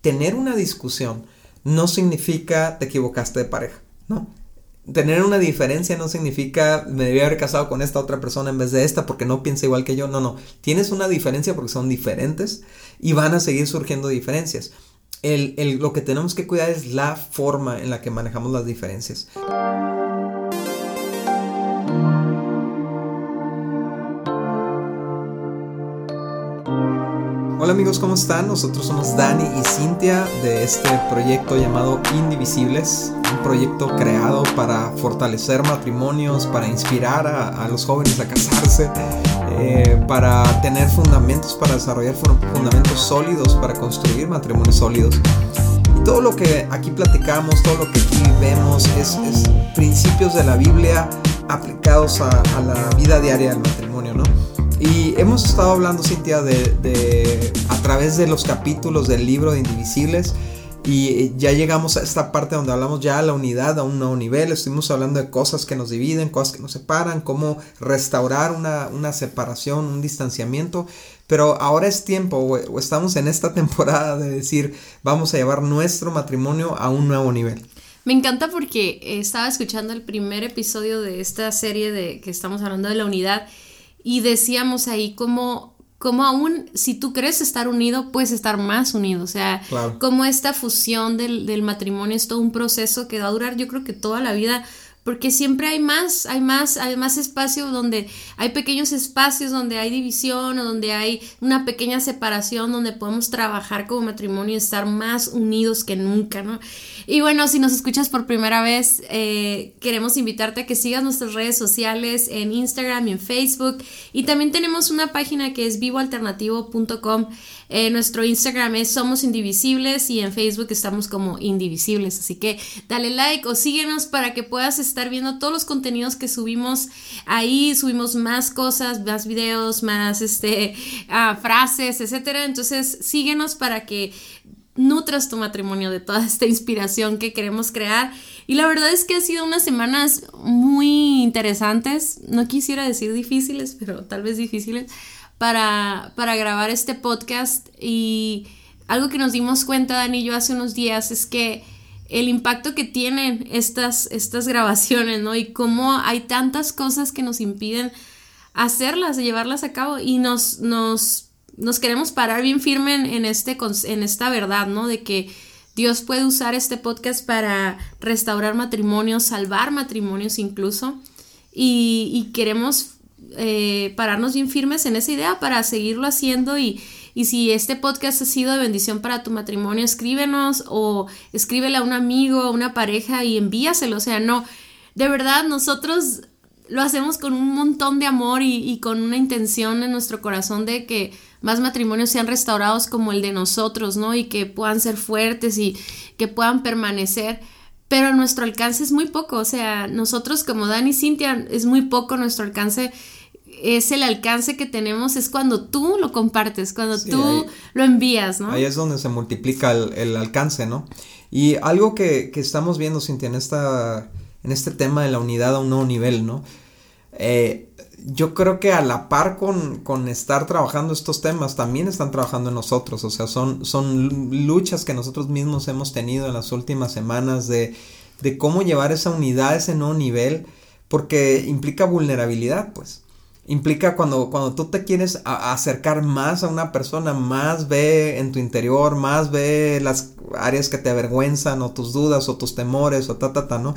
tener una discusión no significa te equivocaste de pareja, ¿no? Tener una diferencia no significa me debía haber casado con esta otra persona en vez de esta porque no piensa igual que yo. No, no. Tienes una diferencia porque son diferentes y van a seguir surgiendo diferencias. lo que tenemos que cuidar es la forma en la que manejamos las diferencias. Hola amigos, ¿cómo están? Nosotros somos Dani y Cintia de este proyecto llamado Indivisibles, un proyecto creado para fortalecer matrimonios, para inspirar a, los jóvenes a casarse, eh, para tener fundamentos, para desarrollar fundamentos sólidos, para construir matrimonios sólidos. Todo lo que aquí platicamos, todo lo que aquí vemos es, principios de la Biblia aplicados a, a la vida diaria del matrimonio, ¿no? Y hemos estado hablando, Cintia, de, a través de los capítulos del libro de Indivisibles. Y ya llegamos a esta parte donde hablamos ya de la unidad a un nuevo nivel. Estuvimos hablando de cosas que nos dividen, cosas que nos separan, cómo restaurar una, separación, un distanciamiento. Pero ahora es tiempo, o estamos en esta temporada de decir, vamos a llevar nuestro matrimonio a un nuevo nivel. Me encanta porque estaba escuchando el primer episodio de esta serie de que estamos hablando de la unidad y decíamos ahí como como aún si tú crees estar unido, puedes estar más unido. O sea, como esta fusión del, del, matrimonio es todo un proceso que va a durar, yo creo que toda la vida porque siempre hay más, hay más, hay más espacio donde hay pequeños espacios donde hay división o donde hay una pequeña separación donde podemos trabajar como matrimonio y estar más unidos que nunca, ¿no? Y bueno, si nos escuchas por primera vez, eh, queremos invitarte a que sigas nuestras redes sociales en Instagram y en Facebook y también tenemos una página que es vivoalternativo.com eh, nuestro Instagram es Somos Indivisibles y en Facebook estamos como Indivisibles. Así que dale like o síguenos para que puedas estar viendo todos los contenidos que subimos ahí. Subimos más cosas, más videos, más este, ah, frases, etcétera. Entonces síguenos para que nutras tu matrimonio de toda esta inspiración que queremos crear. Y la verdad es que ha sido unas semanas muy interesantes. No quisiera decir difíciles, pero tal vez difíciles para, para grabar este podcast y algo que nos dimos cuenta, Dani y yo, hace unos días es que el impacto que tienen estas, estas grabaciones, ¿no? Y cómo hay tantas cosas que nos impiden hacerlas, llevarlas a cabo y nos, nos, nos queremos parar bien firme en, este, en esta verdad, ¿no? De que Dios puede usar este podcast para restaurar matrimonios, salvar matrimonios incluso. Y queremos eh, pararnos bien firmes en esa idea para seguirlo haciendo y, y si este podcast ha sido de bendición para tu matrimonio, escríbenos o escríbele a un amigo, a una pareja y envíaselo. O sea, no, de verdad nosotros lo hacemos con un montón de amor y, con una intención en nuestro corazón de que más matrimonios sean restaurados como el de nosotros, ¿no? Y que puedan ser fuertes y que puedan permanecer. Pero nuestro alcance es muy poco, o sea, nosotros como Dani y Cintia es muy poco nuestro alcance es el alcance que tenemos, es cuando tú lo compartes, cuando tú lo envías, ¿no? Ahí es donde se multiplica el, alcance, ¿no? Y algo que, estamos viendo, Cintia, en, esta, en este tema de la unidad a un nuevo nivel, ¿no? Eh, yo creo que a la par con, estar trabajando estos temas, también están trabajando en nosotros, o sea, son, son luchas que nosotros mismos hemos tenido en las últimas semanas de, de cómo llevar esa unidad a ese nuevo nivel, porque implica vulnerabilidad, pues implica cuando, cuando tú te quieres acercar más a una persona, más ve en tu interior, más ve las áreas que te avergüenzan o tus dudas o tus temores o ta, ta, ta, ¿no?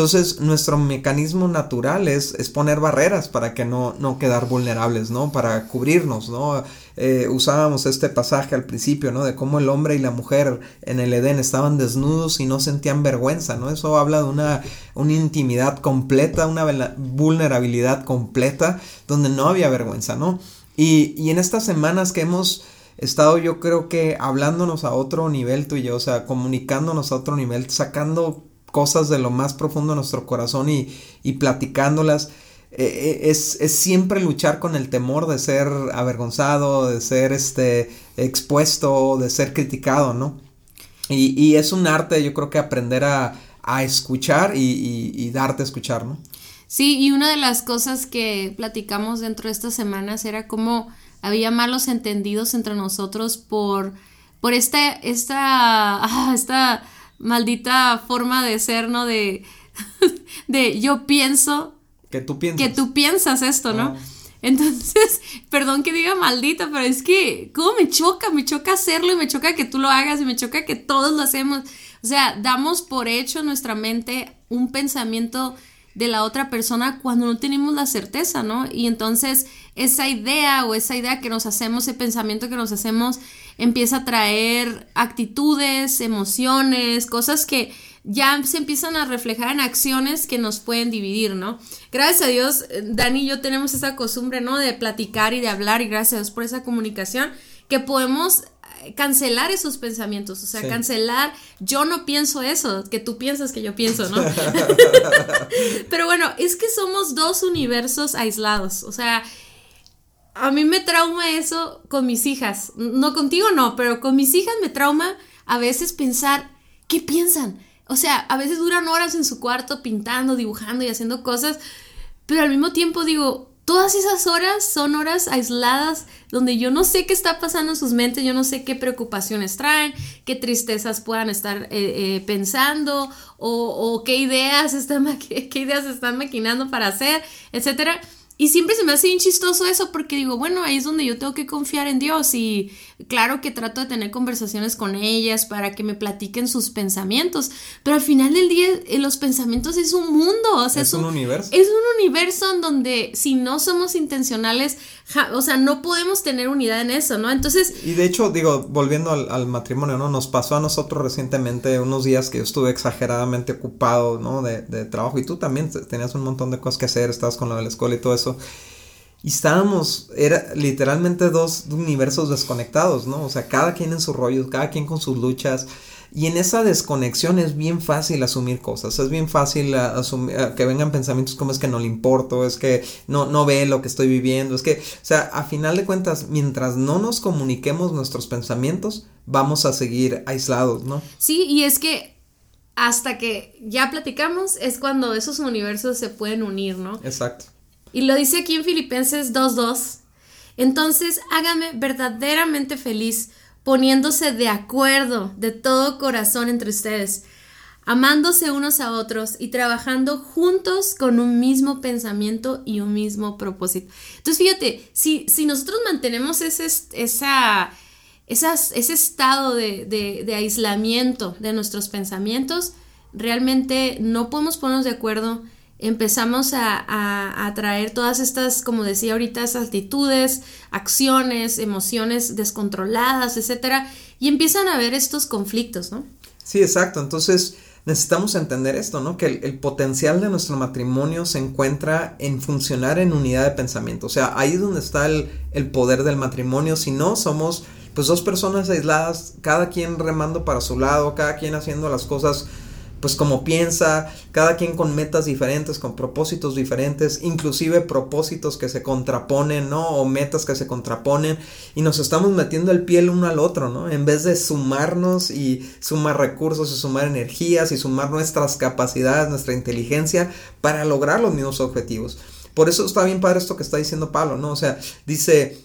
Entonces, nuestro mecanismo natural es, es poner barreras para que no, no quedar vulnerables, ¿no? Para cubrirnos, ¿no? Eh, usábamos este pasaje al principio, ¿no? De cómo el hombre y la mujer en el Edén estaban desnudos y no sentían vergüenza, ¿no? Eso habla de una, una intimidad completa, una vulnerabilidad completa, donde no había vergüenza, ¿no? Y, y en estas semanas que hemos estado yo creo que hablándonos a otro nivel tú y yo, o sea, comunicándonos a otro nivel, sacando cosas de lo más profundo de nuestro corazón y, y platicándolas. Eh, eh, es, es, siempre luchar con el temor de ser avergonzado, de ser este, expuesto, de ser criticado, ¿no? Y, y es un arte, yo creo que aprender a, a escuchar y, y, darte a escuchar, ¿no? Sí, y una de las cosas que platicamos dentro de estas semanas era cómo había malos entendidos entre nosotros por por esta, esta, esta maldita forma de ser, ¿no? De, de yo pienso. Que tú piensas. Que tú piensas esto, ¿no? Ah. Entonces, perdón que diga maldita, pero es que, ¿cómo me choca? Me choca hacerlo y me choca que tú lo hagas y me choca que todos lo hacemos. O sea, damos por hecho en nuestra mente un pensamiento de la otra persona cuando no tenemos la certeza, ¿no? Y entonces esa idea o esa idea que nos hacemos, ese pensamiento que nos hacemos, empieza a traer actitudes, emociones, cosas que ya se empiezan a reflejar en acciones que nos pueden dividir, ¿no? Gracias a Dios, Dani y yo tenemos esa costumbre, ¿no? De platicar y de hablar y gracias a Dios por esa comunicación que podemos cancelar esos pensamientos, o sea, cancelar, yo no pienso eso, que tú piensas que yo pienso, ¿no? Pero bueno, es que somos dos universos aislados, o sea, a mí me trauma eso con mis hijas, no contigo no, pero con mis hijas me trauma a veces pensar, ¿qué piensan? O sea, a veces duran horas en su cuarto pintando, dibujando y haciendo cosas, pero al mismo tiempo digo, todas esas horas son horas aisladas donde yo no sé qué está pasando en sus mentes, yo no sé qué preocupaciones traen, qué tristezas puedan estar eh, eh, pensando o, qué ideas están qué ideas están maquinando para hacer, etcétera. Y siempre se me hace bien chistoso eso porque digo, bueno, ahí es donde yo tengo que confiar en Dios y claro que trato de tener conversaciones con ellas para que me platiquen sus pensamientos, pero al final del día eh, los pensamientos es un mundo, o sea, es, un, universo. Es un universo en donde si no somos intencionales, o sea, no podemos tener unidad en eso, ¿no? Entonces... Y de hecho, digo, volviendo al, matrimonio, ¿no? Nos pasó a nosotros recientemente unos días que yo estuve exageradamente ocupado, ¿no? De, de trabajo y tú también tenías un montón de cosas que hacer, estabas con lo de la escuela y todo eso. Y estábamos, era literalmente dos universos desconectados, ¿no? O sea, cada quien en su rollo, cada quien con sus luchas. Y en esa desconexión es bien fácil asumir cosas, es bien fácil asumir, que vengan pensamientos como es que no le importo, es que no, no ve lo que estoy viviendo, es que, o sea, a final de cuentas, mientras no nos comuniquemos nuestros pensamientos, vamos a seguir aislados, ¿no? Sí, y es que hasta que ya platicamos es cuando esos universos se pueden unir, ¿no? Exacto. Y lo dice aquí en Filipenses 2.2. Entonces hágame verdaderamente feliz poniéndose de acuerdo de todo corazón entre ustedes, amándose unos a otros y trabajando juntos con un mismo pensamiento y un mismo propósito. Entonces fíjate, si, si nosotros mantenemos ese, ese estado de aislamiento de nuestros pensamientos, realmente no podemos ponernos de acuerdo empezamos a, a, traer todas estas, como decía ahorita, esas actitudes, acciones, emociones descontroladas, etcétera, y empiezan a haber estos conflictos, ¿no? Sí, exacto. Entonces necesitamos entender esto, ¿no? Que el, potencial de nuestro matrimonio se encuentra en funcionar en unidad de pensamiento. O sea, ahí es donde está el, el poder del matrimonio. Si no, somos pues dos personas aisladas, cada quien remando para su lado, cada quien haciendo las cosas pues como piensa, cada quien con metas diferentes, con propósitos diferentes, inclusive propósitos que se contraponen, ¿no? O metas que se contraponen y nos estamos metiendo el pie el uno al otro, ¿no? En vez de sumarnos y sumar recursos y sumar energías y sumar nuestras capacidades, nuestra inteligencia para lograr los mismos objetivos. Por eso está bien padre esto que está diciendo Pablo, ¿no? O sea, dice,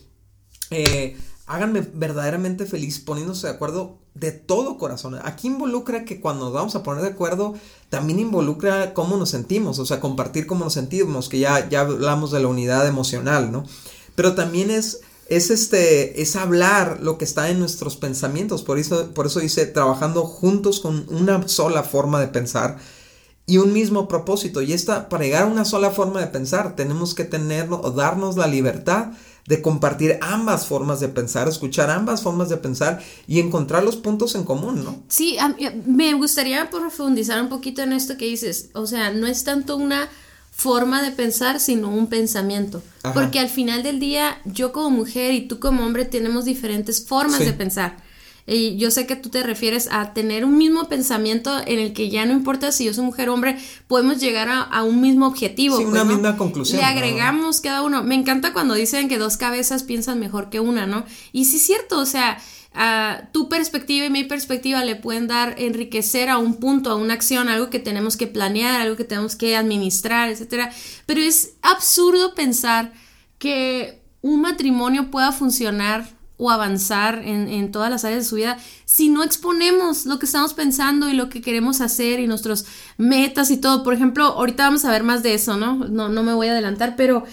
eh, háganme verdaderamente feliz poniéndose de acuerdo de todo corazón. Aquí involucra que cuando nos vamos a poner de acuerdo, también involucra cómo nos sentimos, o sea, compartir cómo nos sentimos, que ya, ya hablamos de la unidad emocional, ¿no? Pero también es, es este, es hablar lo que está en nuestros pensamientos, por eso, por eso dice, trabajando juntos con una sola forma de pensar y un mismo propósito. Y esta, para llegar a una sola forma de pensar, tenemos que tener o darnos la libertad de compartir ambas formas de pensar, escuchar ambas formas de pensar y encontrar los puntos en común, ¿no? Sí, me gustaría profundizar un poquito en esto que dices, o sea, no es tanto una forma de pensar, sino un pensamiento. Porque al final del día, yo como mujer y tú como hombre tenemos diferentes formas de pensar. Y yo sé que tú te refieres a tener un mismo pensamiento en el que ya no importa si yo soy mujer o hombre, podemos llegar a, un mismo objetivo. Sí, una pues, misma conclusión. Le agregamos cada uno. Me encanta cuando dicen que dos cabezas piensan mejor que una, ¿no? Y sí es cierto, o sea, tu perspectiva y mi perspectiva le pueden dar enriquecer a un punto, a una acción, algo que tenemos que planear, algo que tenemos que administrar, etcétera. Pero es absurdo pensar que un matrimonio pueda funcionar o avanzar en, en, todas las áreas de su vida si no exponemos lo que estamos pensando y lo que queremos hacer y nuestros metas y todo. Por ejemplo, ahorita vamos a ver más de eso, ¿no? No, no me voy a adelantar, pero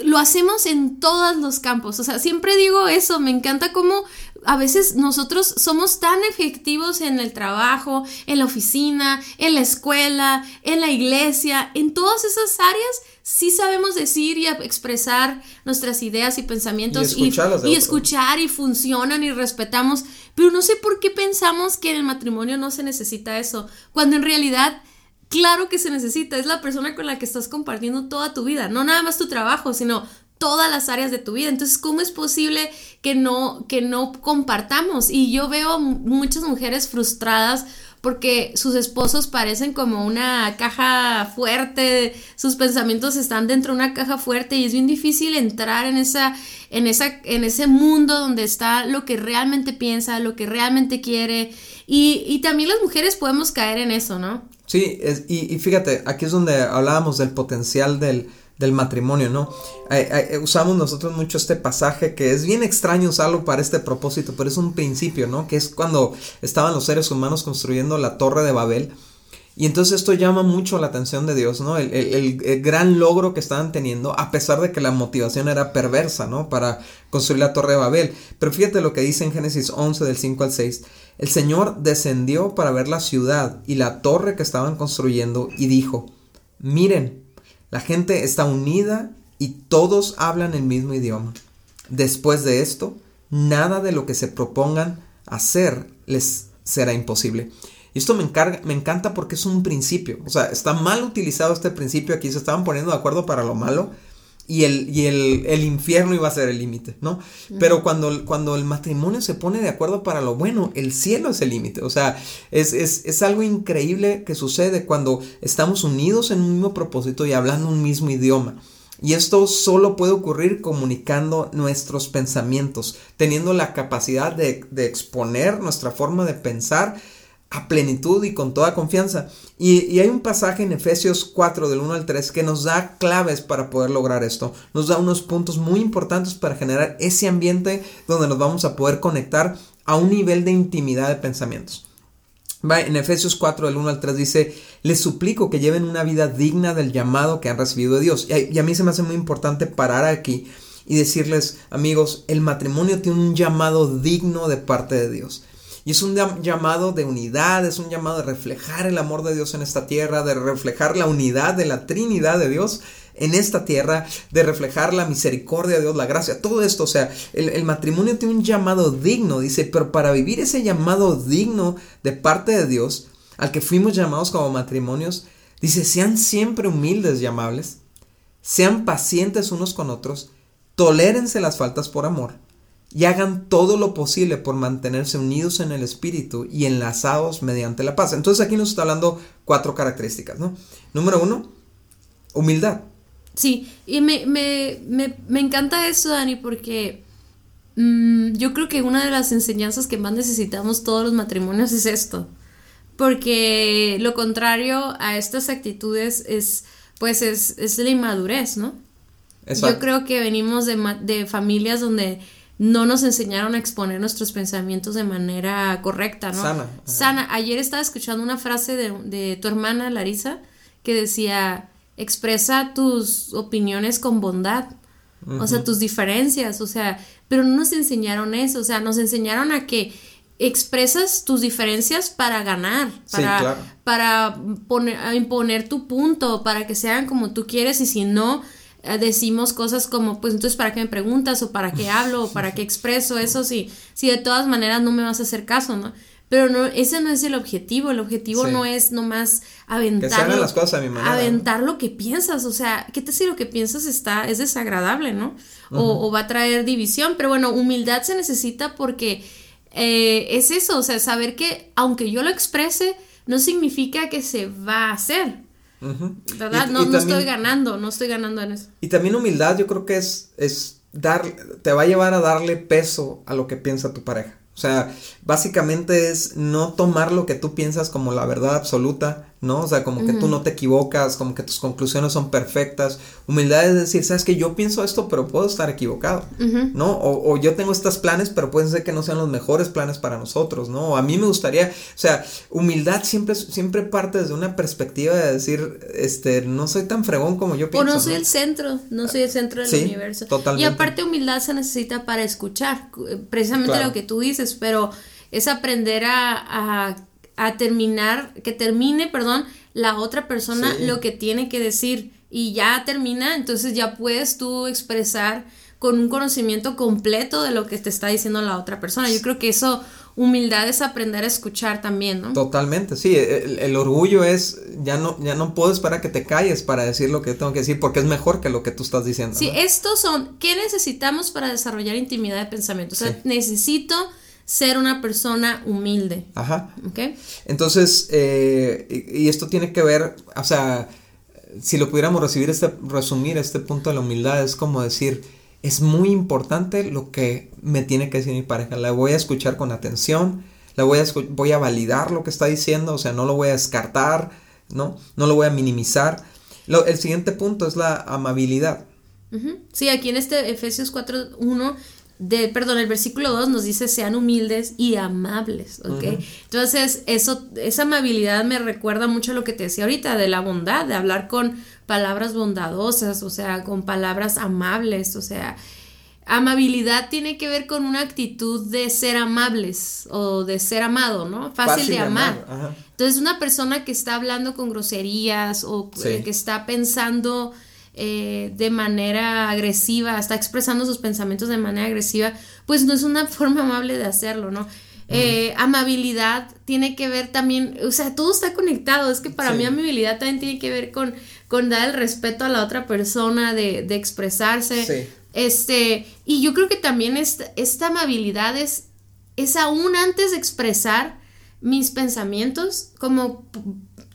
lo hacemos en todos los campos. O sea, siempre digo eso, me encanta cómo a veces nosotros somos tan efectivos en el trabajo, en la oficina, en la escuela, en la iglesia, en todas esas áreas sí sabemos decir y expresar nuestras ideas y pensamientos y, y, escuchar y funcionan y respetamos, pero no sé por qué pensamos que en el matrimonio no se necesita eso, cuando en realidad claro que se necesita, es la persona con la que estás compartiendo toda tu vida, no nada más tu trabajo, sino todas las áreas de tu vida. Entonces, ¿cómo es posible que no que no compartamos? Y yo veo muchas mujeres frustradas porque sus esposos parecen como una caja fuerte, sus pensamientos están dentro de una caja fuerte y es bien difícil entrar en esa en esa en ese mundo donde está lo que realmente piensa, lo que realmente quiere y, y también las mujeres podemos caer en eso, ¿no? Sí, y, fíjate, aquí es donde hablábamos del potencial del, del matrimonio, ¿no? usamos nosotros mucho este pasaje que es bien extraño usarlo para este propósito, pero es un principio, ¿no? Que es cuando estaban los seres humanos construyendo la torre de Babel. Y entonces esto llama mucho la atención de Dios, ¿no? El, el, gran logro que estaban teniendo, a pesar de que la motivación era perversa, ¿no? Para construir la torre de Babel. Pero fíjate lo que dice en Génesis 11 del 5 al 6. El Señor descendió para ver la ciudad y la torre que estaban construyendo y dijo, miren, la gente está unida y todos hablan el mismo idioma. Después de esto, nada de lo que se propongan hacer les será imposible. Y esto me, encanta porque es un principio. O sea, está mal utilizado este principio aquí. Se estaban poniendo de acuerdo para lo malo y el, y el, infierno iba a ser el límite, ¿no? Pero cuando, cuando el matrimonio se pone de acuerdo para lo bueno, el cielo es el límite. O sea, es, es, es, algo increíble que sucede cuando estamos unidos en un mismo propósito y hablando un mismo idioma. Y esto solo puede ocurrir comunicando nuestros pensamientos, teniendo la capacidad de, de exponer nuestra forma de pensar a plenitud y con toda confianza. Y, hay un pasaje en Efesios 4 del 1 al 3 que nos da claves para poder lograr esto. Nos da unos puntos muy importantes para generar ese ambiente donde nos vamos a poder conectar a un nivel de intimidad de pensamientos. en Efesios 4 del 1 al 3 dice, les suplico que lleven una vida digna del llamado que han recibido de Dios. y a mí se me hace muy importante parar aquí y decirles, amigos, el matrimonio tiene un llamado digno de parte de Dios. Y es un llamado de unidad, es un llamado de reflejar el amor de Dios en esta tierra, de reflejar la unidad de la Trinidad de Dios en esta tierra, de reflejar la misericordia de Dios, la gracia, todo esto. O sea, el, matrimonio tiene un llamado digno, dice, pero para vivir ese llamado digno de parte de Dios, al que fuimos llamados como matrimonios, dice, sean siempre humildes y amables, sean pacientes unos con otros, tolérense las faltas por amor y hagan todo lo posible por mantenerse unidos en el espíritu y enlazados mediante la paz. Entonces aquí nos está hablando cuatro características, ¿no? Número uno, humildad. Sí, y me, encanta eso, Dani, porque mm, yo creo que una de las enseñanzas que más necesitamos todos los matrimonios es esto. Porque lo contrario a estas actitudes es, pues, es, es la inmadurez, ¿no? Yo creo que venimos de, de familias donde no nos enseñaron a exponer nuestros pensamientos de manera correcta, ¿no? Sana. Sana. Ayer estaba escuchando una frase de, tu hermana Larisa que decía, expresa tus opiniones con bondad, o sea, tus diferencias, o sea, pero no nos enseñaron eso, o sea, nos enseñaron a que expresas tus diferencias para ganar, para, para poner, imponer tu punto, para que sean como tú quieres y si no, decimos cosas como, pues entonces, ¿para qué me preguntas? ¿O para qué hablo? ¿O para qué expreso eso? Si, si de todas maneras no me vas a hacer caso, ¿no? Pero no, ese no es el objetivo, el objetivo no es nomás aventar. las cosas a mi manera. Aventar lo que piensas, o sea, ¿qué te si lo que piensas está, es desagradable, ¿no? o, va a traer división, pero bueno, humildad se necesita porque eh, es eso, o sea, saber que aunque yo lo exprese, no significa que se va a hacer. ¿Verdad? no, no estoy ganando, no estoy ganando en eso. Y también humildad, yo creo que es, es dar, te va a llevar a darle peso a lo que piensa tu pareja. O sea, básicamente es no tomar lo que tú piensas como la verdad absoluta, ¿no? O sea, como que tú no te equivocas, como que tus conclusiones son perfectas. Humildad es decir, sabes que yo pienso esto, pero puedo estar equivocado, ¿no? O, yo tengo estos planes, pero pueden ser que no sean los mejores planes para nosotros, ¿no? a mí me gustaría, o sea, humildad siempre, siempre parte desde una perspectiva de decir, este, no soy tan fregón como yo pienso. O no soy el centro, no soy el centro del universo. Totalmente. Y aparte humildad se necesita para escuchar, precisamente lo que tú dices, pero es aprender a a terminar, que termine, perdón, la otra persona lo que tiene que decir y ya termina, entonces ya puedes tú expresar con un conocimiento completo de lo que te está diciendo la otra persona. Yo creo que eso, humildad es aprender a escuchar también, ¿no? Totalmente, sí, el, orgullo es, ya no, ya no puedo esperar que te calles para decir lo que tengo que decir porque es mejor que lo que tú estás diciendo. Sí, estos son, ¿qué necesitamos para desarrollar intimidad de pensamiento? O sea, necesito ser una persona humilde. Ajá. ¿Ok? Entonces, eh, y, esto tiene que ver, o sea, si lo pudiéramos recibir este, resumir este punto de la humildad, es como decir, es muy importante lo que me tiene que decir mi pareja. La voy a escuchar con atención, la voy a, voy a validar lo que está diciendo, o sea, no lo voy a descartar, ¿no? No lo voy a minimizar. el siguiente punto es la amabilidad. Sí, aquí en este Efesios 4.1 de, perdón, el versículo 2 nos dice sean humildes y amables, ¿ok? Entonces, eso, esa amabilidad me recuerda mucho a lo que te decía ahorita, de la bondad, de hablar con palabras bondadosas, o sea, con palabras amables, o sea, amabilidad tiene que ver con una actitud de ser amables o de ser amado, ¿no? Fácil, de amar. Entonces, una persona que está hablando con groserías o que está pensando eh, de manera agresiva, está expresando sus pensamientos de manera agresiva, pues no es una forma amable de hacerlo, ¿no? Eh, amabilidad tiene que ver también, o sea, todo está conectado, es que para mí amabilidad también tiene que ver con, con dar el respeto a la otra persona, de, de expresarse. Este, y yo creo que también esta, esta amabilidad es, es aún antes de expresar mis pensamientos, como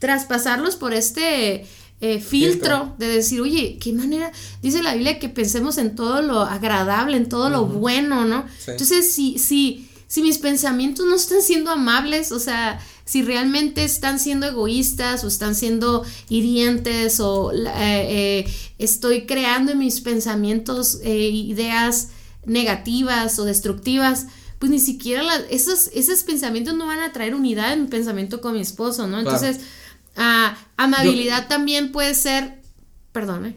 traspasarlos por este eh, filtro de decir, oye, qué manera, dice la Biblia que pensemos en todo lo agradable, en todo lo bueno, ¿no? Entonces, si, si, si mis pensamientos no están siendo amables, o sea, si realmente están siendo egoístas o están siendo hirientes o eh, eh, estoy creando en mis pensamientos ideas negativas o destructivas, pues ni siquiera esos, esos pensamientos no van a traer unidad en mi pensamiento con mi esposo, ¿no? Entonces, Ah, amabilidad también puede ser, perdón,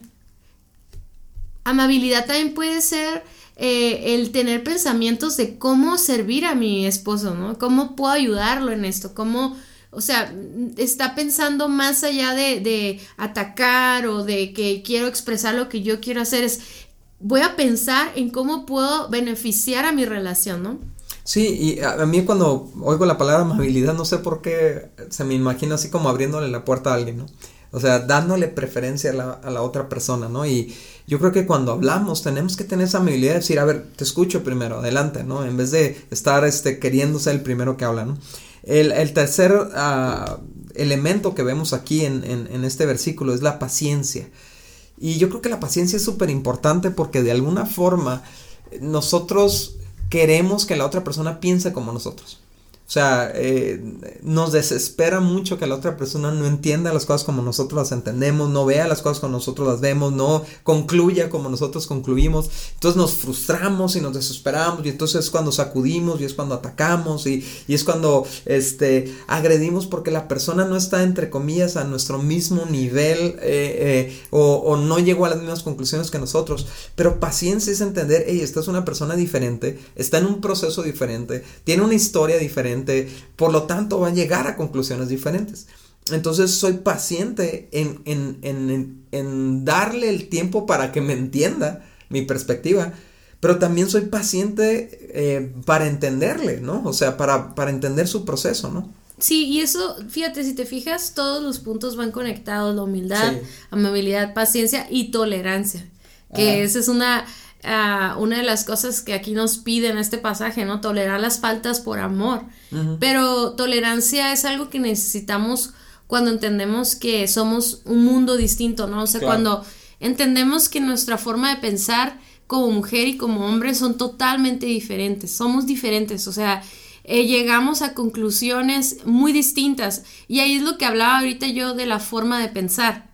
amabilidad también puede ser eh, el tener pensamientos de cómo servir a mi esposo, ¿no? ¿Cómo puedo ayudarlo en esto? ¿Cómo, o sea, está pensando más allá de, de atacar o de que quiero expresar lo que yo quiero hacer? Es, voy a pensar en cómo puedo beneficiar a mi relación, ¿no? Sí, y a, mí cuando oigo la palabra amabilidad, no sé por qué se me imagina así como abriéndole la puerta a alguien, ¿no? O sea, dándole preferencia a la, otra persona, ¿no? Y yo creo que cuando hablamos tenemos que tener esa amabilidad de decir, a ver, te escucho primero, adelante, ¿no? En vez de estar este, queriendo ser el primero que habla, ¿no? El, el tercer uh, elemento que vemos aquí en, en, en este versículo es la paciencia. Y yo creo que la paciencia es súper importante porque de alguna forma nosotros queremos que la otra persona piense como nosotros. O sea, eh, nos desespera mucho que la otra persona no entienda las cosas como nosotros las entendemos, no vea las cosas como nosotros las vemos, no concluya como nosotros concluimos. Entonces nos frustramos y nos desesperamos y entonces es cuando sacudimos y es cuando atacamos y, es cuando este, agredimos porque la persona no está entre comillas a nuestro mismo nivel eh, eh, o, o, no llegó a las mismas conclusiones que nosotros. Pero paciencia es entender, hey, esta es una persona diferente, está en un proceso diferente, tiene una historia diferente por lo tanto va a llegar a conclusiones diferentes. Entonces soy paciente en, darle el tiempo para que me entienda mi perspectiva, pero también soy paciente eh, para entenderle, ¿no? O sea, para, para entender su proceso, ¿no? Sí, y eso, fíjate, si te fijas, todos los puntos van conectados, la humildad, amabilidad, paciencia y tolerancia, que esa es una, una de las cosas que aquí nos pide en este pasaje, ¿no? Tolerar las faltas por amor. Pero tolerancia es algo que necesitamos cuando entendemos que somos un mundo distinto, ¿no? O sea, cuando entendemos que nuestra forma de pensar como mujer y como hombre son totalmente diferentes, somos diferentes, o sea, eh, llegamos a conclusiones muy distintas. Y ahí es lo que hablaba ahorita yo de la forma de pensar.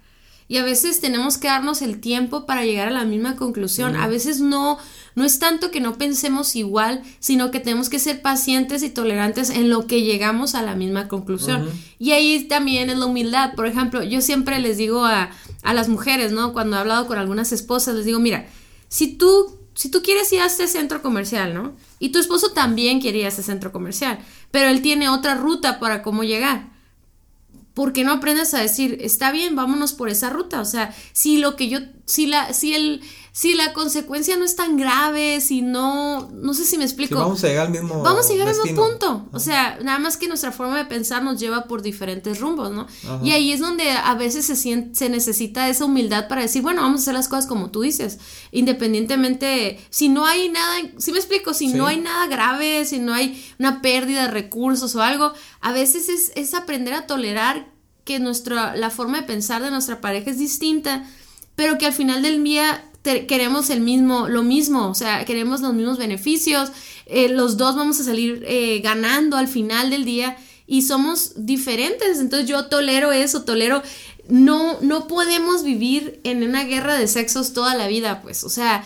Y a veces tenemos que darnos el tiempo para llegar a la misma conclusión. A veces no, no es tanto que no pensemos igual, sino que tenemos que ser pacientes y tolerantes en lo que llegamos a la misma conclusión. Y ahí también es la humildad. Por ejemplo, yo siempre les digo a, a las mujeres, ¿no? Cuando he hablado con algunas esposas, les digo, mira, si tú, si tú quieres ir a este centro comercial, ¿no? Y tu esposo también quiere ir a este centro comercial, pero él tiene otra ruta para cómo llegar ¿por qué no aprendes a decir, está bien, vámonos por esa ruta? O sea, si lo que yo, si la, si el, si la consecuencia no es tan grave, si no, no sé si me explico. vamos a llegar al mismo Vamos a llegar al mismo punto. O sea, nada más que nuestra forma de pensar nos lleva por diferentes rumbos, ¿no? Y ahí es donde a veces se, se necesita esa humildad para decir, bueno, vamos a hacer las cosas como tú dices, independientemente, si no hay nada, si me explico, si no hay nada grave, si no hay una pérdida de recursos o algo, a veces es, es aprender a tolerar que nuestra, la forma de pensar de nuestra pareja es distinta, pero que al final del día queremos el mismo, lo mismo, o sea, queremos los mismos beneficios, eh, los dos vamos a salir eh, ganando al final del día y somos diferentes, entonces yo tolero eso, tolero, no, no podemos vivir en una guerra de sexos toda la vida, pues, o sea,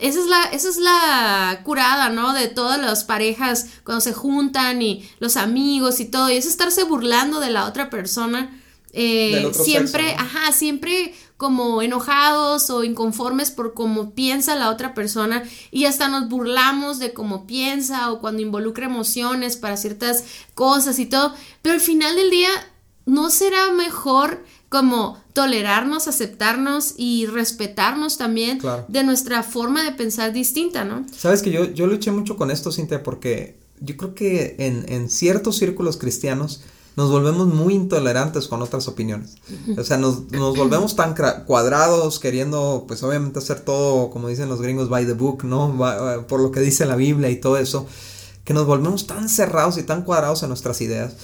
esa es, la, esa es la curada, ¿no? De todas las parejas cuando se juntan y los amigos y todo. Y es estarse burlando de la otra persona. Eh, siempre, ajá, siempre como enojados o inconformes por cómo piensa la otra persona y hasta nos burlamos de cómo piensa o cuando involucra emociones para ciertas cosas y todo, pero al final del día no será mejor como tolerarnos, aceptarnos y respetarnos también de nuestra forma de pensar distinta, ¿no? Sabes que yo, yo luché mucho con esto, Cintia, porque yo creo que en, en ciertos círculos cristianos nos volvemos muy intolerantes con otras opiniones. O sea, nos, nos volvemos tan cuadrados queriendo, pues obviamente hacer todo, como dicen los gringos, by the book, ¿no? por lo que dice la Biblia y todo eso, que nos volvemos tan cerrados y tan cuadrados en nuestras ideas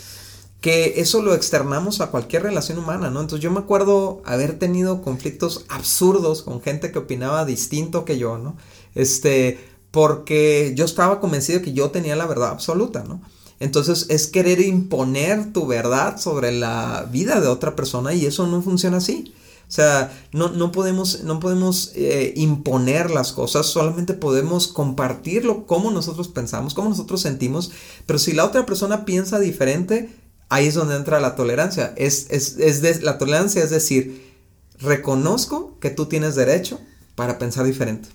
que eso lo externamos a cualquier relación humana, ¿no? Entonces yo me acuerdo haber tenido conflictos absurdos con gente que opinaba distinto que yo, ¿no? Este, porque yo estaba convencido que yo tenía la verdad absoluta, ¿no? Entonces es querer imponer tu verdad sobre la vida de otra persona y eso no funciona así. O sea, no, no podemos, no podemos eh, imponer las cosas, solamente podemos compartirlo como nosotros pensamos, como nosotros sentimos, pero si la otra persona piensa diferente, ahí es donde entra la tolerancia. Es, es, es la tolerancia es decir, reconozco que tú tienes derecho para pensar diferente.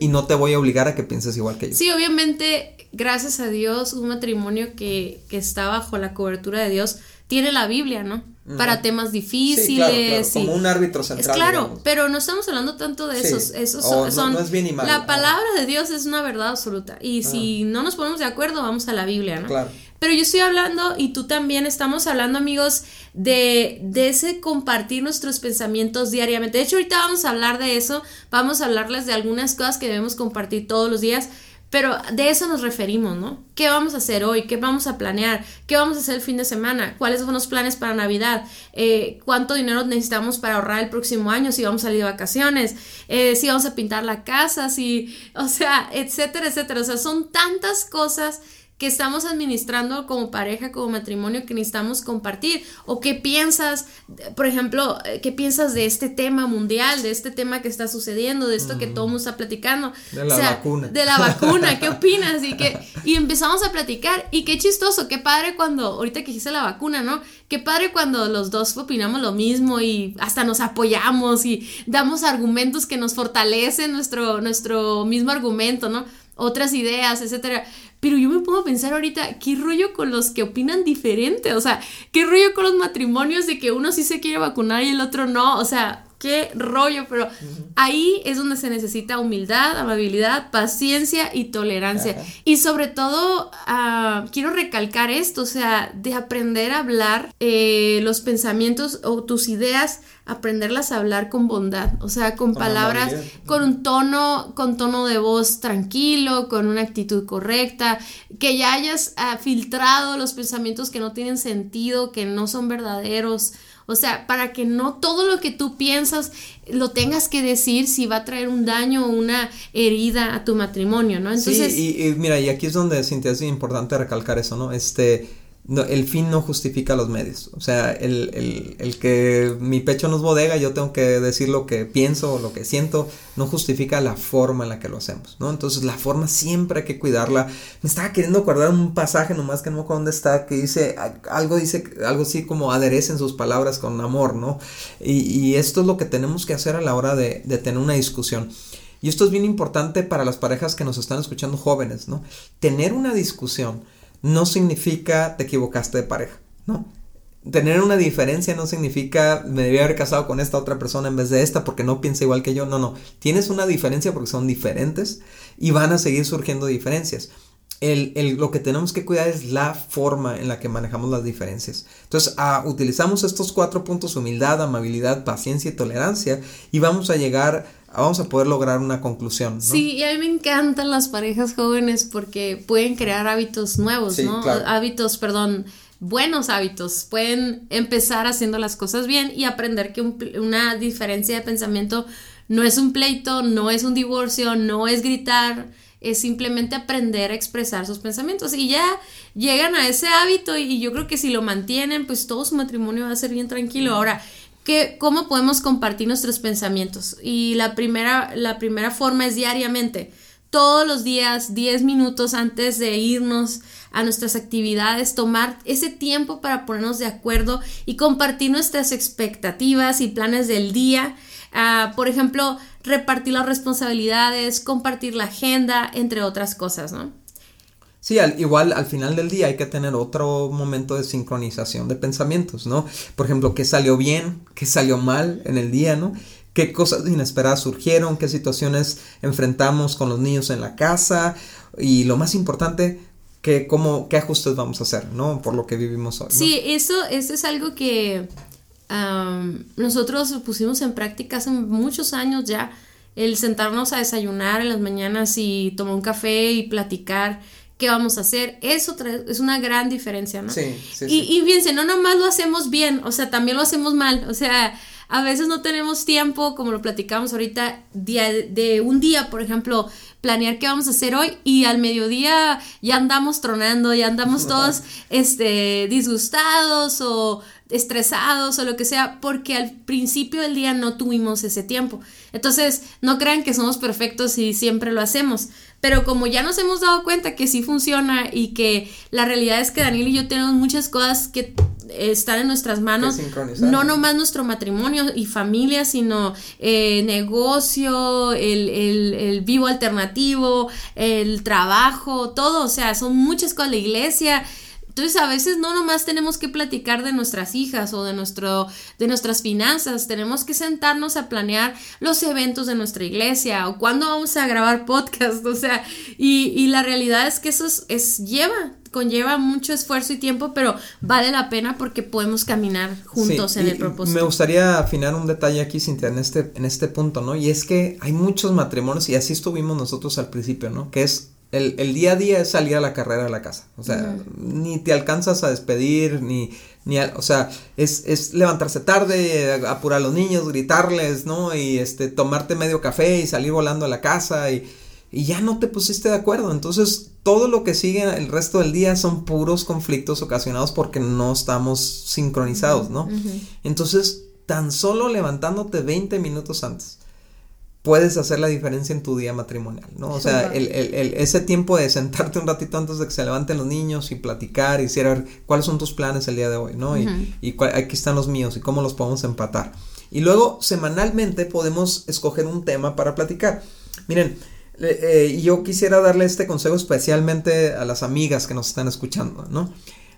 Y no te voy a obligar a que pienses igual que yo. Sí, obviamente, gracias a Dios, un matrimonio que, que está bajo la cobertura de Dios tiene la Biblia, ¿no? Para temas difíciles. Sí, como un árbitro central. Es claro, pero no estamos hablando tanto de esos. esos son, es bien y mal, La palabra de Dios es una verdad absoluta. Y si no nos ponemos de acuerdo, vamos a la Biblia, ¿no? Claro. Pero yo estoy hablando, y tú también estamos hablando, amigos, de, de ese compartir nuestros pensamientos diariamente. De hecho, ahorita vamos a hablar de eso. Vamos a hablarles de algunas cosas que debemos compartir todos los días pero de eso nos referimos, ¿no? ¿Qué vamos a hacer hoy? ¿Qué vamos a planear? ¿Qué vamos a hacer el fin de semana? ¿Cuáles son los planes para Navidad? Eh, ¿Cuánto dinero necesitamos para ahorrar el próximo año? Si vamos a salir de vacaciones, eh, si vamos a pintar la casa, si, o sea, etcétera, etcétera. O sea, son tantas cosas que estamos administrando como pareja, como matrimonio, que necesitamos compartir? ¿O qué piensas, por ejemplo, eh, qué piensas de este tema mundial, de este tema que está sucediendo, de esto que todo mundo está platicando? De la vacuna. De la vacuna, ¿qué opinas? Y, que, y empezamos a platicar, y qué chistoso, qué padre cuando, ahorita que hice la vacuna, ¿no? Qué padre cuando los dos opinamos lo mismo y hasta nos apoyamos y damos argumentos que nos fortalecen nuestro, nuestro mismo argumento, ¿no? Otras ideas, etcétera. Pero yo me puedo pensar ahorita, ¿qué rollo con los que opinan diferente? O sea, ¿qué rollo con los matrimonios de que uno sí se quiere vacunar y el otro no? O sea, qué rollo, pero ahí es donde se necesita humildad, amabilidad, paciencia y tolerancia. Y sobre todo, ah, quiero recalcar esto, o sea, de aprender a hablar eh, los pensamientos o tus ideas aprenderlas a hablar con bondad, o sea, con, palabras, con un tono, con tono de voz tranquilo, con una actitud correcta, que ya hayas ah, filtrado los pensamientos que no tienen sentido, que no son verdaderos, O sea, para que no todo lo que tú piensas lo tengas que decir si va a traer un daño o una herida a tu matrimonio, ¿no? Entonces... Sí, y, y mira, y aquí es donde Cintia es importante recalcar eso, ¿no? Este, no, el fin no justifica los medios. O sea, el, el, el, que mi pecho no es bodega, yo tengo que decir lo que pienso o lo que siento, no justifica la forma en la que lo hacemos, ¿no? Entonces la forma siempre hay que cuidarla. Me estaba queriendo acordar un pasaje nomás que no me acuerdo dónde está, que dice, algo dice, algo así como aderecen sus palabras con amor, ¿no? Y, y esto es lo que tenemos que hacer a la hora de, de tener una discusión. Y esto es bien importante para las parejas que nos están escuchando jóvenes, ¿no? Tener una discusión no significa te equivocaste de pareja, ¿no? Tener una diferencia no significa me debía haber casado con esta otra persona en vez de esta porque no piensa igual que yo. No, no. Tienes una diferencia porque son diferentes y van a seguir surgiendo diferencias. El, el, lo que tenemos que cuidar es la forma en la que manejamos las diferencias. Entonces, ah, utilizamos estos cuatro puntos, humildad, amabilidad, paciencia y tolerancia, y vamos a llegar vamos a poder lograr una conclusión. ¿no? Sí, y a mí me encantan las parejas jóvenes porque pueden crear hábitos nuevos, ¿no? Hábitos, perdón, buenos hábitos. Pueden empezar haciendo las cosas bien y aprender que una diferencia de pensamiento no es un pleito, no es un divorcio, no es gritar, es simplemente aprender a expresar sus pensamientos y ya llegan a ese hábito y yo creo que si lo mantienen, pues todo su matrimonio va a ser bien tranquilo. Ahora, que, cómo podemos compartir nuestros pensamientos. Y la primera, la primera forma es diariamente. Todos los días, 10 minutos antes de irnos a nuestras actividades, tomar ese tiempo para ponernos de acuerdo y compartir nuestras expectativas y planes del día. Ah, por ejemplo, repartir las responsabilidades, compartir la agenda, entre otras cosas, ¿no? Sí, al, igual al final del día hay que tener otro momento de sincronización de pensamientos, ¿no? Por ejemplo, qué salió bien, qué salió mal en el día, ¿no? qué cosas inesperadas surgieron, qué situaciones enfrentamos con los niños en la casa y lo más importante, qué, cómo, qué ajustes vamos a hacer, ¿no? Por lo que vivimos hoy. Sí, eso, eso es algo que nosotros pusimos en práctica hace muchos años ya, el sentarnos a desayunar en las mañanas y tomar un café y platicar qué vamos a hacer, eso es una gran diferencia, ¿no? Sí, sí, y, y fíjense, no nomás lo hacemos bien, o sea, también lo hacemos mal, o sea, a veces no tenemos tiempo, como lo platicamos ahorita, de, de un día, por ejemplo, planear qué vamos a hacer hoy y al mediodía ya andamos tronando, ya andamos todos este, disgustados o estresados o lo que sea, porque al principio del día no tuvimos ese tiempo. Entonces, no crean que somos perfectos y siempre lo hacemos. Pero como ya nos hemos dado cuenta que sí funciona y que la realidad es que Daniel y yo tenemos muchas cosas que están en nuestras manos, no nomás nuestro matrimonio y familia, sino eh, negocio, el, el, el, vivo alternativo, el trabajo, todo, o sea, son muchas cosas, la iglesia, entonces a veces no nomás tenemos que platicar de nuestras hijas o de, nuestro, de nuestras finanzas, tenemos que sentarnos a planear los eventos de nuestra iglesia o cuándo vamos a grabar podcast, o sea, y, y la realidad es que eso es, lleva, conlleva mucho esfuerzo y tiempo, pero vale la pena porque podemos caminar juntos en el propósito. Me gustaría afinar un detalle aquí, Cintia, en este, en este punto, ¿no? Y es que hay muchos matrimonios, y así estuvimos nosotros al principio, ¿no? Que es el, el, día a día es salir a la carrera de la casa. O sea, ni te alcanzas a despedir, ni, ni o sea, es, es levantarse tarde, apurar a los niños, gritarles, ¿no? Y este, tomarte medio café y salir volando a la casa y, y ya no te pusiste de acuerdo. Entonces, todo lo que sigue el resto del día son puros conflictos ocasionados porque no estamos sincronizados, ¿no? Entonces, tan solo levantándote 20 minutos antes puedes hacer la diferencia en tu día matrimonial, ¿no? O sea, el, el, ese tiempo de sentarte un ratito antes de que se levanten los niños y platicar y decir, a ver, ¿cuáles son tus planes el día de hoy, ¿no? Y, y aquí están los míos y cómo los podemos empatar. Y luego, semanalmente, podemos escoger un tema para platicar. Miren, eh, yo quisiera darle este consejo especialmente a las amigas que nos están escuchando, ¿no?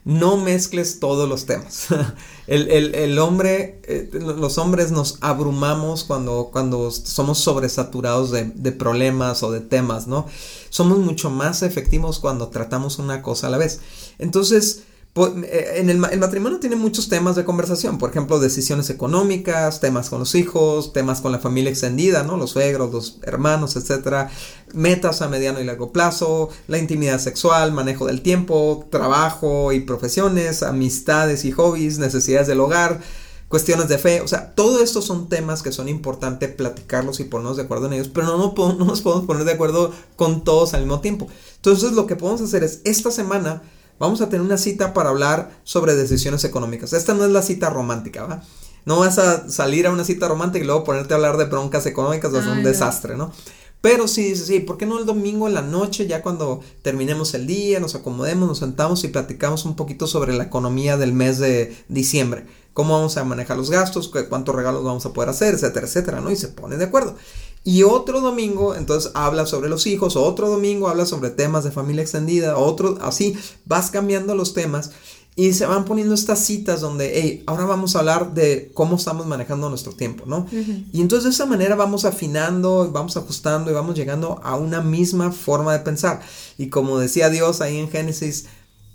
No mezcles todos los temas. el, el, el, hombre, eh, los hombres nos abrumamos cuando, cuando somos sobresaturados de, de, problemas o de temas, ¿no? Somos mucho más efectivos cuando tratamos una cosa a la vez. Entonces, en el, matrimonio tiene muchos temas de conversación, por ejemplo, decisiones económicas, temas con los hijos, temas con la familia extendida, ¿no? Los suegros, los hermanos, etcétera, metas a mediano y largo plazo, la intimidad sexual, manejo del tiempo, trabajo y profesiones, amistades y hobbies, necesidades del hogar, cuestiones de fe, o sea, todo esto son temas que son importantes platicarlos y ponernos de acuerdo en ellos, pero no, no, no nos podemos poner de acuerdo con todos al mismo tiempo. Entonces lo que podemos hacer es, esta semana vamos a tener una cita para hablar sobre decisiones económicas. Esta no es la cita romántica, ¿va? No vas a salir a una cita romántica y luego ponerte a hablar de broncas económicas, es un desastre, ¿no? Pero sí, sí, sí, ¿por qué no el domingo en la noche, ya cuando terminemos el día, nos acomodemos, nos sentamos y platicamos un poquito sobre la economía del mes de diciembre? cómo vamos a manejar los gastos, cuántos regalos vamos a poder hacer, etcétera, etcétera, ¿no? Y se ponen de acuerdo. Y otro domingo, entonces habla sobre los hijos, otro domingo habla sobre temas de familia extendida, otro, así, vas cambiando los temas y se van poniendo estas citas donde, hey, ahora vamos a hablar de cómo estamos manejando nuestro tiempo, ¿no? Y entonces de esa manera vamos afinando, vamos ajustando y vamos llegando a una misma forma de pensar. Y como decía Dios ahí en Génesis,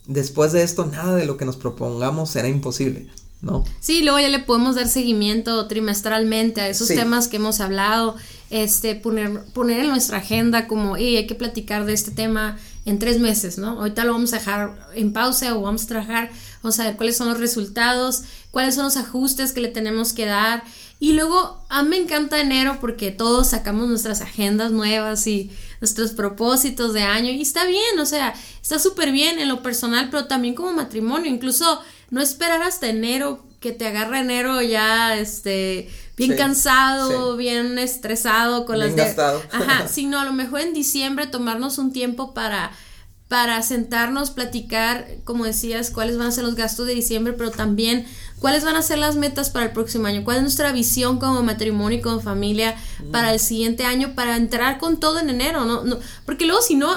después de esto, nada de lo que nos propongamos será imposible. ¿no? Sí, luego ya le podemos dar seguimiento trimestralmente a esos temas que hemos hablado, este, poner, poner en nuestra agenda como, hey, hay que platicar de este tema en tres meses, ¿no? Ahorita lo vamos a dejar en pausa o vamos a trabajar, vamos a ver cuáles son los resultados, cuáles son los ajustes que le tenemos que dar. Y luego, a mí me encanta enero porque todos sacamos nuestras agendas nuevas y nuestros propósitos de año y está bien, o sea, está súper bien en lo personal, pero también como matrimonio, incluso no esperar hasta enero, que te agarre enero ya, este, bien cansado, bien estresado con las... Gastado. Ajá, sino a lo mejor en diciembre tomarnos un tiempo para para sentarnos, platicar, como decías, cuáles van a ser los gastos de diciembre, pero también cuáles van a ser las metas para el próximo año, cuál es nuestra visión como matrimonio y como familia para el siguiente año, para entrar con todo en enero, ¿no? no porque luego si no,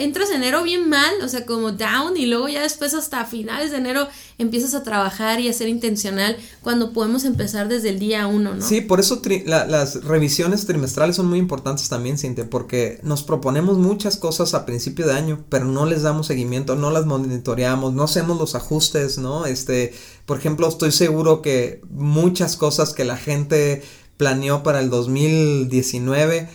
entras enero bien mal, o sea, como down, y luego ya después hasta finales de enero empiezas a trabajar y a ser intencional cuando podemos empezar desde el día uno, ¿no? Sí, por eso las revisiones trimestrales son muy importantes también, Cintia, porque nos proponemos muchas cosas a principio de año, pero no les damos seguimiento, no las monitoreamos, no hacemos los ajustes, ¿no? Este, por ejemplo, estoy seguro que muchas cosas que la gente planeó para el 2019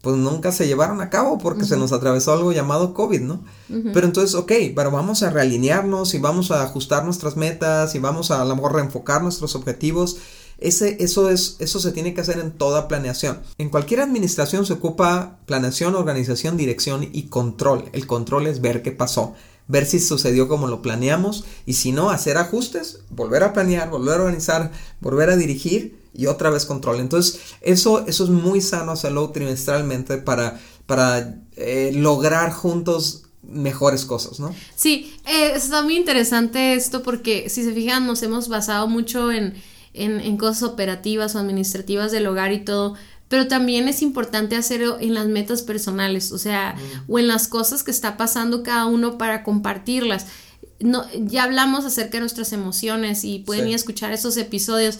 pues nunca se llevaron a cabo porque se nos atravesó algo llamado COVID, ¿no? Pero entonces, ok, pero vamos a realinearnos y vamos a ajustar nuestras metas y vamos a a lo mejor reenfocar nuestros objetivos. Ese, eso, es, eso se tiene que hacer en toda planeación. En cualquier administración se ocupa planeación, organización, dirección y control. El control es ver qué pasó, ver si sucedió como lo planeamos y si no, hacer ajustes, volver a planear, volver a organizar, volver a dirigir y otra vez control. Entonces, eso, eso es muy sano hacerlo trimestralmente para, para eh, lograr juntos mejores cosas, ¿no? Sí, eh, está muy interesante esto porque si se fijan nos hemos basado mucho en, en, cosas operativas o administrativas del hogar y todo, pero también es importante hacerlo en las metas personales, o sea, o en las cosas que está pasando cada uno para compartirlas. No, ya hablamos acerca de nuestras emociones y pueden ir a escuchar esos episodios,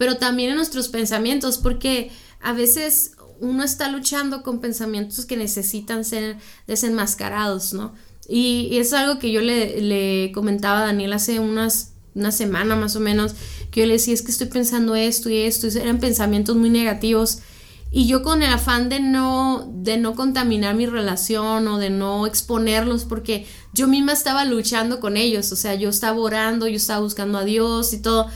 pero también en nuestros pensamientos, porque a veces uno está luchando con pensamientos que necesitan ser desenmascarados, ¿no? Y, es algo que yo le, comentaba a Daniel hace unas, una semana más o menos, que yo le decía, es que estoy pensando esto y esto, y eran pensamientos muy negativos. Y yo con el afán de no, de no contaminar mi relación o de no exponerlos, porque yo misma estaba luchando con ellos, o sea, yo estaba orando, yo estaba buscando a Dios y todo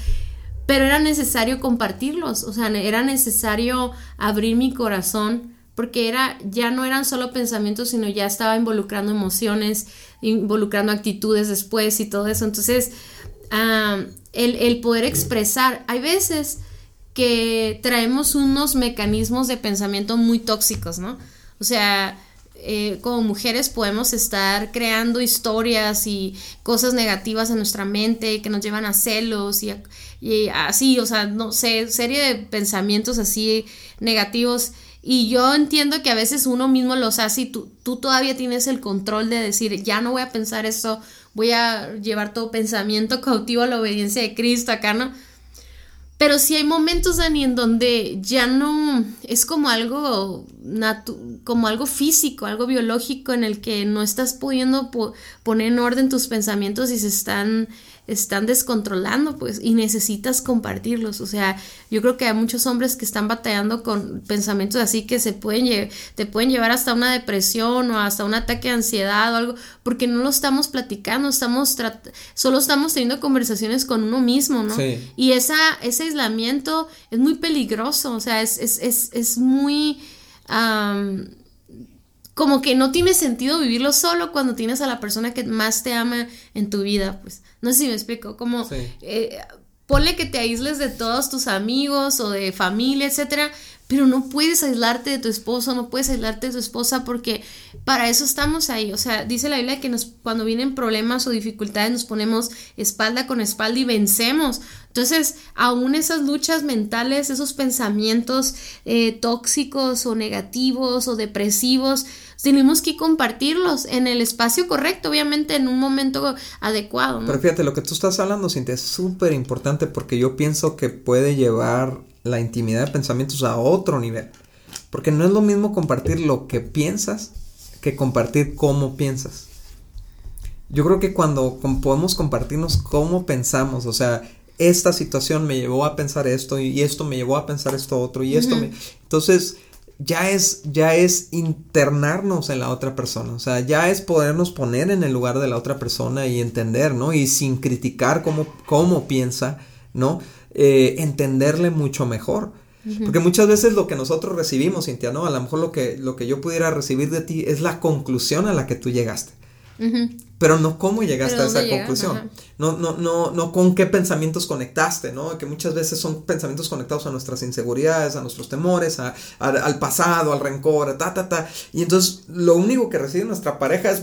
pero era necesario compartirlos, o sea, era necesario abrir mi corazón porque era ya no eran solo pensamientos, sino ya estaba involucrando emociones, involucrando actitudes después y todo eso. Entonces, el, el poder expresar, hay veces que traemos unos mecanismos de pensamiento muy tóxicos, ¿no? O sea, eh, como mujeres podemos estar creando historias y cosas negativas en nuestra mente que nos llevan a celos y, así, o sea, no sé, serie de pensamientos así negativos. Y yo entiendo que a veces uno mismo los hace y tú, tú todavía tienes el control de decir, ya no voy a pensar eso, voy a llevar todo pensamiento cautivo a la obediencia de Cristo acá, ¿no? Pero sí hay momentos, Dani, en donde ya no es como algo como algo físico, algo biológico en el que no estás pudiendo poner en orden tus pensamientos y se están están descontrolando, pues, y necesitas compartirlos. O sea, yo creo que hay muchos hombres que están batallando con pensamientos así que se pueden te pueden llevar hasta una depresión o hasta un ataque de ansiedad o algo, porque no lo estamos platicando, estamos solo estamos teniendo conversaciones con uno mismo, ¿no? Y esa, ese aislamiento es muy peligroso, o sea, es, es, es, es muy como que no tiene sentido vivirlo solo cuando tienes a la persona que más te ama en tu vida, pues. No sé si me explico, como eh, ponle que te aísles de todos tus amigos o de familia, etcétera, pero no puedes aislarte de tu esposo, no puedes aislarte de tu esposa porque para eso estamos ahí. O sea, dice la Biblia que nos, cuando vienen problemas o dificultades nos ponemos espalda con espalda y vencemos. Entonces, aún esas luchas mentales, esos pensamientos eh, tóxicos o negativos o depresivos, tenemos que compartirlos en el espacio correcto, obviamente en un momento adecuado. Pero fíjate, lo que tú estás hablando, Cintia, es súper importante porque yo pienso que puede llevar la intimidad de pensamientos a otro nivel. Porque no es lo mismo compartir lo que piensas que compartir cómo piensas. Yo creo que cuando podemos compartirnos cómo pensamos, o sea, esta situación me llevó a pensar esto y esto me llevó a pensar esto otro y esto me... Entonces, ya es, ya es internarnos en la otra persona, o sea, ya es podernos poner en el lugar de la otra persona y entender, ¿no? Y sin criticar cómo, cómo piensa, ¿no? Eh, entenderle mucho mejor. Porque muchas veces lo que nosotros recibimos, Cintia, ¿no? A lo mejor lo que, lo que yo pudiera recibir de ti es la conclusión a la que tú llegaste pero no cómo llegaste a esa conclusión. No, no, no, no con qué pensamientos conectaste, ¿no? Que muchas veces son pensamientos conectados a nuestras inseguridades, a nuestros temores, a, al pasado, al rencor, ta, ta, ta. Y entonces lo único que recibe nuestra pareja es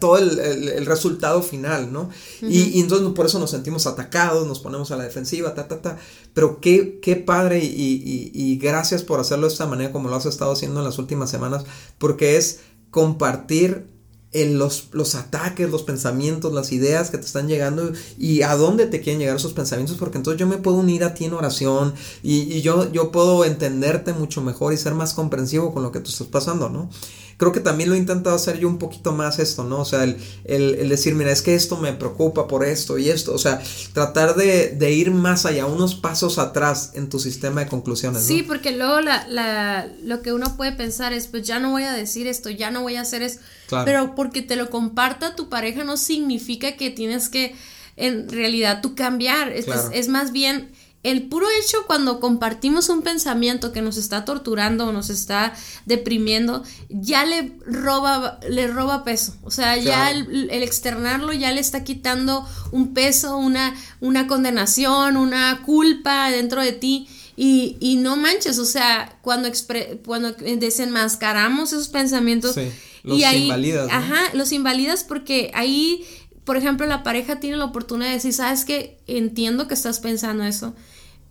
todo el, el, resultado final, ¿no? y, y, entonces por eso nos sentimos atacados, nos ponemos a la defensiva, ta, ta, ta. Pero qué, qué padre y, y, y gracias por hacerlo de esta manera como lo has estado haciendo en las últimas semanas, porque es compartir en los, los, ataques, los pensamientos, las ideas que te están llegando y a dónde te quieren llegar esos pensamientos, porque entonces yo me puedo unir a ti en oración y, y yo, yo puedo entenderte mucho mejor y ser más comprensivo con lo que tú estás pasando, ¿no? Creo que también lo he intentado hacer yo un poquito más esto, ¿no? O sea, el, el, decir, mira, es que esto me preocupa por esto y esto, o sea, tratar de, de, ir más allá, unos pasos atrás en tu sistema de conclusiones. Sí, porque luego la, la, lo que uno puede pensar es, pues ya no voy a decir esto, ya no voy a hacer eso, pero porque te lo comparta tu pareja no significa que tienes que en realidad tú cambiar, es, es más bien el puro hecho cuando compartimos un pensamiento que nos está torturando o nos está deprimiendo, ya le roba, le roba peso. O sea, ya el, externarlo ya le está quitando un peso, una, una condenación, una culpa dentro de ti. Y, y no manches, o sea, cuando, cuando desenmascaramos esos pensamientos. los y ahí, invalidas. Ajá, los invalidas porque ahí por ejemplo, la pareja tiene la oportunidad de decir, sabes que entiendo que estás pensando eso,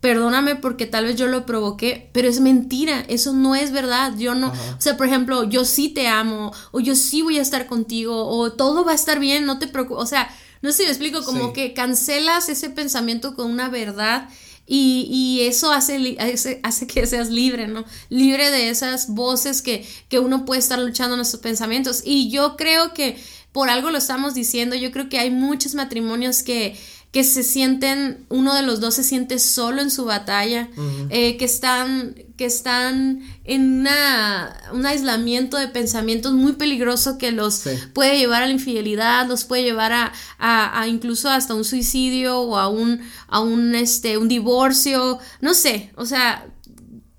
perdóname porque tal vez yo lo provoqué, pero es mentira, eso no es verdad, yo no, o sea, por ejemplo, yo sí te amo, o yo sí voy a estar contigo, o todo va a estar bien, no te preocupes, o sea, no sé si me explico, como que cancelas ese pensamiento con una verdad y, y eso hace, hace, hace, que seas libre, ¿no? Libre de esas voces que, que uno puede estar luchando en nuestros pensamientos. Y yo creo que por algo lo estamos diciendo, yo creo que hay muchos matrimonios que que se sienten, uno de los dos se siente solo en su batalla, eh, que están, que están en una, un aislamiento de pensamientos muy peligroso que los puede llevar a la infidelidad, los puede llevar a, a, incluso hasta un suicidio o a un, a un, este, un divorcio, no sé, o sea,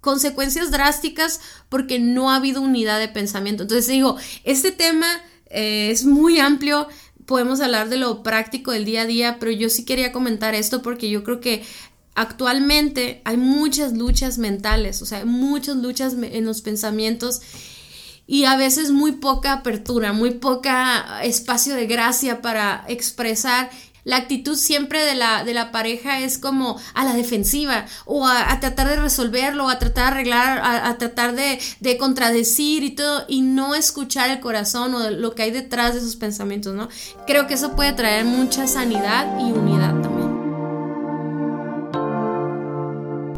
consecuencias drásticas porque no ha habido unidad de pensamiento. Entonces digo, este tema eh, es muy amplio, podemos hablar de lo práctico del día a día, pero yo sí quería comentar esto porque yo creo que actualmente hay muchas luchas mentales, o sea, hay muchas luchas en los pensamientos y a veces muy poca apertura, muy poca espacio de gracia para expresar la actitud siempre de la, de la pareja es como a la defensiva o a, tratar de resolverlo, a tratar de arreglar, a, tratar de, de, contradecir y todo y no escuchar el corazón o lo que hay detrás de sus pensamientos, ¿no? Creo que eso puede traer mucha sanidad y unidad también.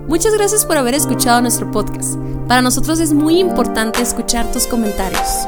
Muchas gracias por haber escuchado nuestro podcast. Para nosotros es muy importante escuchar tus comentarios.